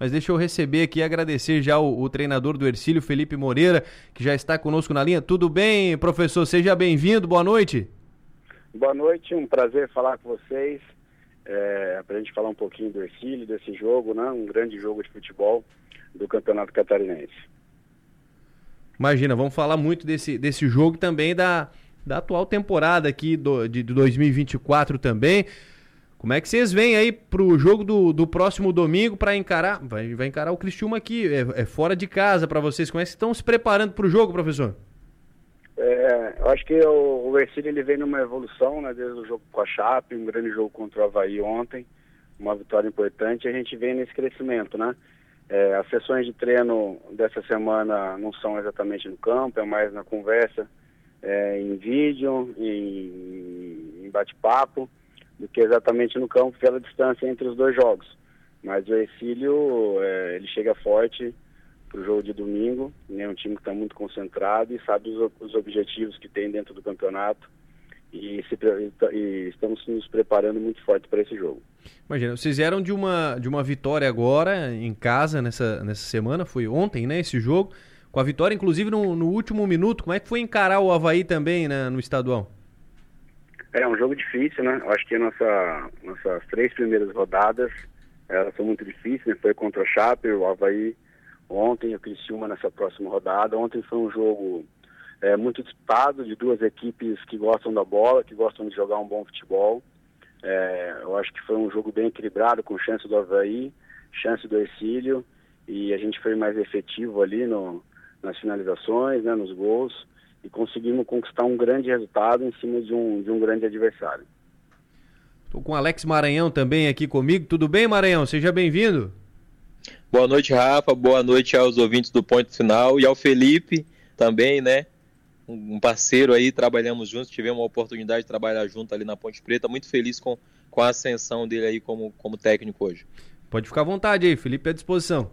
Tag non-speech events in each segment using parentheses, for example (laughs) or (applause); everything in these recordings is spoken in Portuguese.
mas deixa eu receber aqui e agradecer já o, o, treinador do Ercílio, Felipe Moreira, que já está conosco na linha. Tudo bem, professor? Seja bem-vindo, boa noite. Boa noite, um prazer falar com vocês, é, para a gente falar um pouquinho do Ercílio, desse jogo, né? um grande jogo de futebol do Campeonato Catarinense. Imagina, vamos falar muito desse, desse jogo também da, da atual temporada aqui do, de, de 2024 também. Como é que vocês vêm aí pro jogo do, do próximo domingo para encarar? Vai, vai encarar o Cristiúma aqui, é, é fora de casa para vocês. Como é que estão se preparando para o jogo, professor? É, eu acho que o, o Ercílio ele vem numa evolução, né, desde o jogo com a Chape, um grande jogo contra o Havaí ontem, uma vitória importante, a gente vem nesse crescimento, né? É, as sessões de treino dessa semana não são exatamente no campo, é mais na conversa, é, em vídeo, em, em bate-papo, do que exatamente no campo pela distância entre os dois jogos. Mas o Ercílio, é, ele chega forte para o jogo de domingo, é um time que está muito concentrado e sabe os, os, objetivos que tem dentro do campeonato e, se, e estamos nos preparando muito forte para esse jogo. Imagina, vocês eram de uma, de uma vitória agora em casa nessa, nessa semana, foi ontem, né, esse jogo, com a vitória inclusive no, no último minuto, como é que foi encarar o Havaí também né, no estadual? É um jogo difícil, né, eu acho que nossa, nossas três primeiras rodadas, elas são muito difíceis, né? foi contra o Chape, o Havaí ontem, o Criciúma nessa próxima rodada, ontem foi um jogo é, muito disputado de duas equipes que gostam da bola, que gostam de jogar um bom futebol, é, eu acho que foi um jogo bem equilibrado, com chance do Havaí, chance do Ercílio, e a gente foi mais efetivo ali no, nas finalizações, né, nos gols, e conseguimos conquistar um grande resultado em cima de um, de um grande adversário. Estou com o Alex Maranhão também aqui comigo. Tudo bem, Maranhão? Seja bem-vindo. Boa noite, Rafa. Boa noite aos ouvintes do Ponto Final e ao Felipe também, né? um parceiro aí, trabalhamos juntos, tivemos a oportunidade de trabalhar junto ali na Ponte Preta. Muito feliz com, com a ascensão dele aí como, como técnico hoje. Pode ficar à vontade aí, Felipe é à disposição.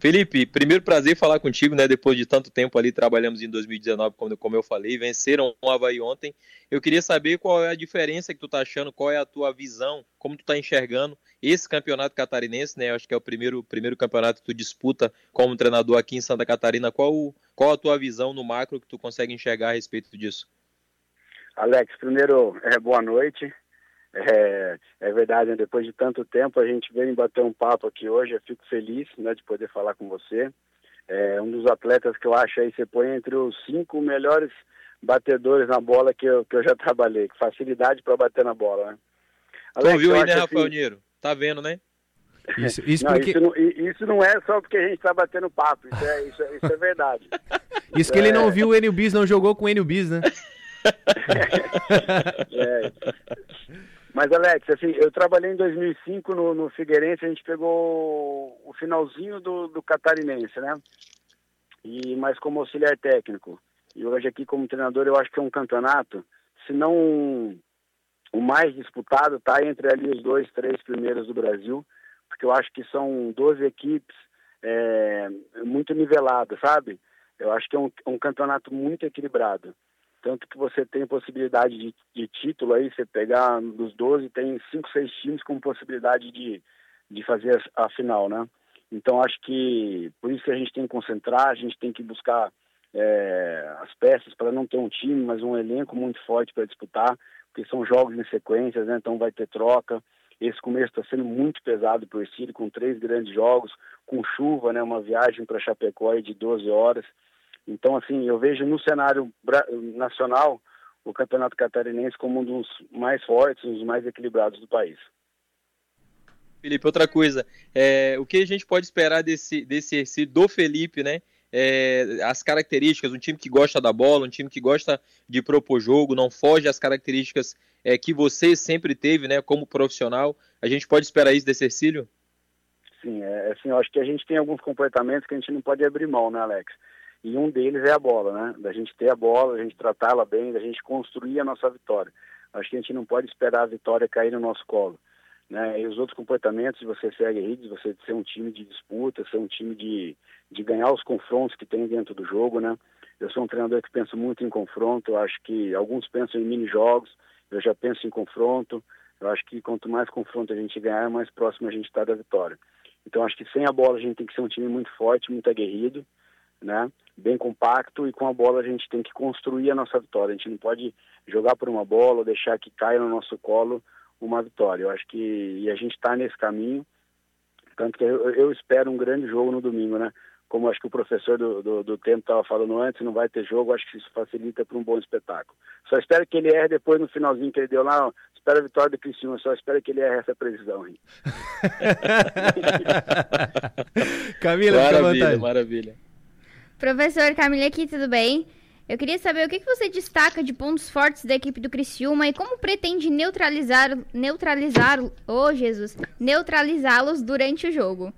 Felipe, primeiro prazer falar contigo, né? Depois de tanto tempo ali, trabalhamos em 2019, como, como eu falei, venceram o Havaí ontem. Eu queria saber qual é a diferença que tu tá achando, qual é a tua visão, como tu tá enxergando esse campeonato catarinense, né? Acho que é o primeiro, primeiro campeonato que tu disputa como treinador aqui em Santa Catarina. Qual, qual a tua visão no macro que tu consegue enxergar a respeito disso? Alex, primeiro, é, boa noite. É, é verdade, né? depois de tanto tempo a gente veio bater um papo aqui hoje, eu fico feliz né, de poder falar com você. É um dos atletas que eu acho aí, você põe entre os cinco melhores batedores na bola que eu, que eu já (laughs) trabalhei, com facilidade para bater na bola, né? Alex, tu viu aí, né, Rafael assim... Niro? Tá vendo, né? Isso, (laughs) isso, não, porque... isso, não, isso, não, é só porque a gente está batendo papo, isso é, isso é, isso é verdade. (laughs) isso que ele não viu o Enio Bis, não jogou com o Enio Bis, né? é. Mas, Alex, assim, eu trabalhei em 2005 no, no Figueirense, a gente pegou o finalzinho do, do Catarinense, né? E, mas como auxiliar técnico. E hoje aqui como treinador eu acho que é um campeonato, se não o mais disputado, tá entre ali os dois, três primeiros do Brasil, porque eu acho que são 12 equipes é, muito niveladas, sabe? Eu acho que é um, um campeonato muito equilibrado. Tanto que você tem possibilidade de, de título aí, você pegar dos 12, tem 5, 6 times com possibilidade de, de fazer a, final, né? Então acho que por isso que a gente tem que concentrar, a gente tem que buscar é, as peças para não ter um time, mas um elenco muito forte para disputar, porque são jogos em sequências, né? Então vai ter troca. Esse começo está sendo muito pesado para o Ercílio, com três grandes jogos, com chuva, né? Uma viagem para Chapecó de 12 horas. Então, assim, eu vejo no cenário nacional o Campeonato Catarinense como um dos mais fortes, um dos mais equilibrados do país. Felipe, outra coisa, é, o que a gente pode esperar desse, desse do Felipe, né? É, as características, um time que gosta da bola, um time que gosta de propor jogo, não foge às características é, que você sempre teve, né, como profissional. A gente pode esperar isso desse Ercílio? Sim, é, assim, eu acho que a gente tem alguns comportamentos que a gente não pode abrir mão, né, Alex? E um deles é a bola, né? Da gente ter a bola, da gente tratá-la bem, da gente construir a nossa vitória. Acho que a gente não pode esperar a vitória cair no nosso colo. Né? E os outros comportamentos, você segue redes, você ser um time de disputa, ser um time de, de ganhar os confrontos que tem dentro do jogo, né? Eu sou um treinador que pensa muito em confronto, eu acho que alguns pensam em mini-jogos, eu já penso em confronto, eu acho que quanto mais confronto a gente ganhar, mais próximo a gente está da vitória. Então acho que sem a bola a gente tem que ser um time muito forte, muito aguerrido, né? Bem compacto e com a bola a gente tem que construir a nossa vitória. A gente não pode jogar por uma bola ou deixar que caia no nosso colo uma vitória. Eu acho que e a gente está nesse caminho. Tanto que eu, eu, espero um grande jogo no domingo, né? Como acho que o professor do, do, do tempo estava falando antes, não vai ter jogo, acho que isso facilita para um bom espetáculo. Só espero que ele erre depois no finalzinho que ele deu lá, espero a vitória do Cristiano, só espero que ele erre essa previsão aí. (laughs) Camila, maravilha, maravilha. Professor Camila aqui, tudo bem? Eu queria saber o que você destaca de pontos fortes da equipe do Criciúma e como pretende neutralizar, neutralizar, oh Jesus, neutralizá-los durante o jogo.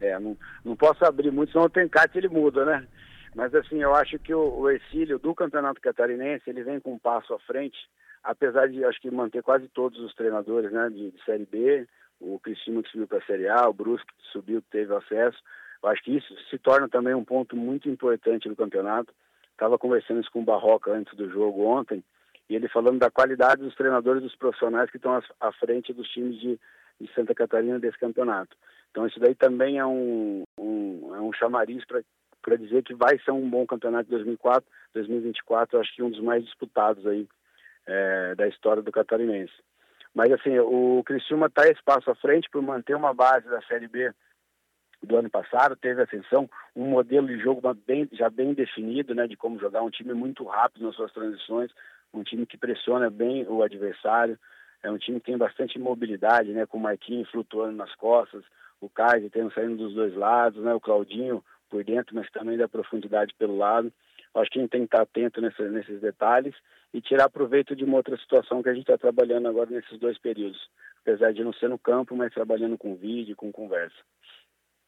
É, não, não posso abrir muito, senão o Tencate ele muda, né? Mas assim, eu acho que o, o Ercílio do Campeonato Catarinense, ele vem com um passo à frente, apesar de, acho que manter quase todos os treinadores, né, de, de Série B, o Criciúma que subiu para a Série A, o Brusque que subiu, que teve acesso, eu acho que isso se torna também um ponto muito importante do campeonato. Estava conversando isso com o Barroca antes do jogo ontem, e ele falando da qualidade dos treinadores dos profissionais que estão à frente dos times de, de Santa Catarina desse campeonato. Então isso daí também é um, um, é um chamariz para dizer que vai ser um bom campeonato de 2004, 2024, eu acho que um dos mais disputados aí é, da história do catarinense. Mas assim, o Criciúma está espaço à frente por manter uma base da Série B do ano passado, teve ascensão, um modelo de jogo bem, já bem definido, né, de como jogar, um time muito rápido nas suas transições, um time que pressiona bem o adversário, é um time que tem bastante mobilidade, né, com o Marquinhos flutuando nas costas, o Kaiser tendo saindo dos dois lados, né, o Claudinho por dentro, mas também da profundidade pelo lado. Acho que a gente tem que estar atento nesse, nesses detalhes e tirar proveito de uma outra situação que a gente está trabalhando agora nesses dois períodos. Apesar de não ser no campo, mas trabalhando com vídeo, com conversa.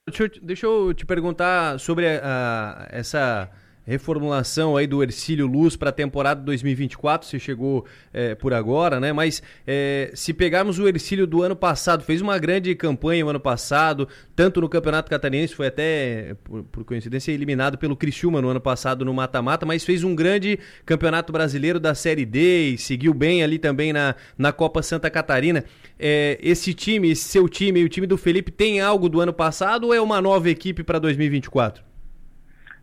Deixa eu, deixa eu te perguntar sobre a, a, essa reformulação aí do Ercílio Luz para a temporada 2024, você chegou é, por agora, né? Mas é, se pegarmos o Ercílio do ano passado, fez uma grande campanha o ano passado, tanto no Campeonato Catarinense, foi até, por, por coincidência, eliminado pelo Criciúma no ano passado no mata-mata, mas fez um grande Campeonato Brasileiro da Série D e seguiu bem ali também na, na Copa Santa Catarina. É, esse time, esse seu time, o time do Felipe, tem algo do ano passado ou é uma nova equipe para 2024?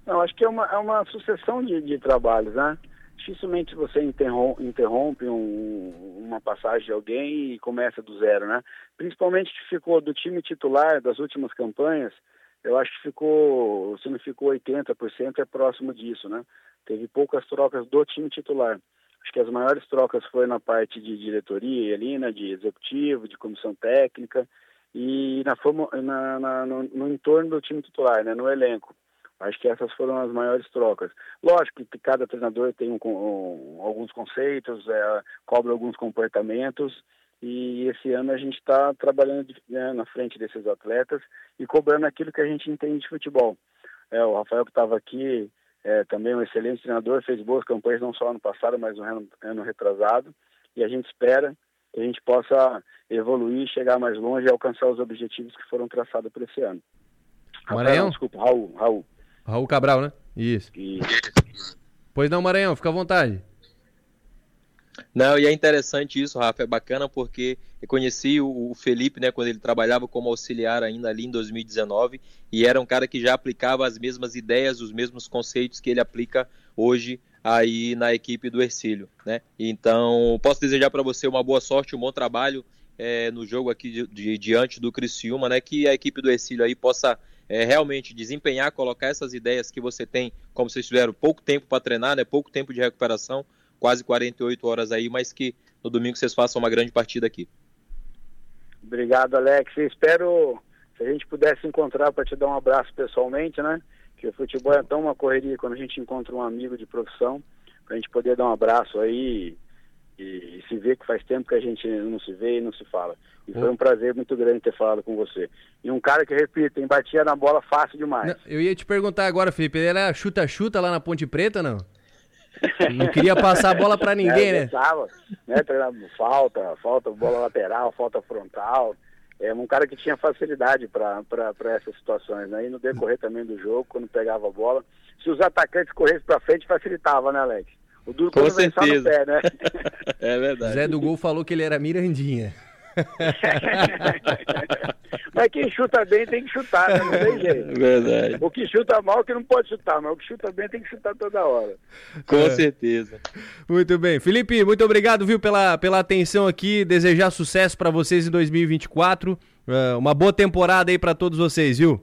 Não, acho que é uma, é uma sucessão de, de trabalhos, né? Dificilmente você interrompe, um, uma passagem de alguém e começa do zero, né? Principalmente que ficou do time titular das últimas campanhas, eu acho que ficou, se não ficou 80%, é próximo disso, né? Teve poucas trocas do time titular. Acho que as maiores trocas foi na parte de diretoria ali, né, de executivo, de comissão técnica e na, na, na no, no entorno do time titular, né, no elenco. Acho que essas foram as maiores trocas. Lógico que cada treinador tem um, um, alguns conceitos, é, cobra alguns comportamentos, e esse ano a gente está trabalhando né, na frente desses atletas e cobrando aquilo que a gente entende de futebol. É, o Rafael que estava aqui, é, também um excelente treinador, fez boas campanhas não só ano passado, mas no ano, ano retrasado, e a gente espera que a gente possa evoluir, chegar mais longe e alcançar os objetivos que foram traçados para esse ano. Rafael, desculpa, Raul, Raul. Raul Cabral, né? Isso. Isso. Pois não, Maranhão, fica à vontade. Não, e é interessante isso, Rafa, é bacana porque eu conheci o Felipe, né, quando ele trabalhava como auxiliar ainda ali em 2019, e era um cara que já aplicava as mesmas ideias, os mesmos conceitos que ele aplica hoje aí na equipe do Ercílio, né? Então, posso desejar para você uma boa sorte, um bom trabalho é, no jogo aqui de, de, diante do Criciúma, né? Que a equipe do Ercílio aí possa é, realmente desempenhar, colocar essas ideias que você tem, como vocês tiveram pouco tempo para treinar, né, pouco tempo de recuperação, quase 48 horas aí, mas que no domingo vocês façam uma grande partida aqui. Obrigado, Alex. espero se a gente pudesse encontrar para te dar um abraço pessoalmente, né? Que o futebol é tão uma correria quando a gente encontra um amigo de profissão, para a gente poder dar um abraço aí e, se ver que faz tempo que a gente não se vê e não se fala. E foi um prazer muito grande ter falado com você. E um cara que, repito, batia na bola fácil demais. Não, eu ia te perguntar agora, Felipe, ele era chuta-chuta lá na Ponte Preta, não? Não queria passar a bola para (laughs) ninguém, é, né? Pensava, né? Falta, falta bola lateral, falta frontal. É um cara que tinha facilidade para essas situações, né? E no decorrer também do jogo, quando pegava a bola, se os atacantes corressem para frente, facilitava, né, Alex? O duro Com certeza. Pé, né? (laughs) é verdade. Zé do Gol falou que ele era Mirandinha. (laughs) mas quem chuta bem tem que chutar, né? não tem jeito. (laughs) Verdade. O que chuta mal que não pode chutar, mas o que chuta bem tem que chutar toda hora. Com É. certeza. Muito bem. Felipe, muito obrigado, viu, pela, pela atenção aqui. Desejar sucesso para vocês em 2024. É, uma boa temporada aí para todos vocês, viu?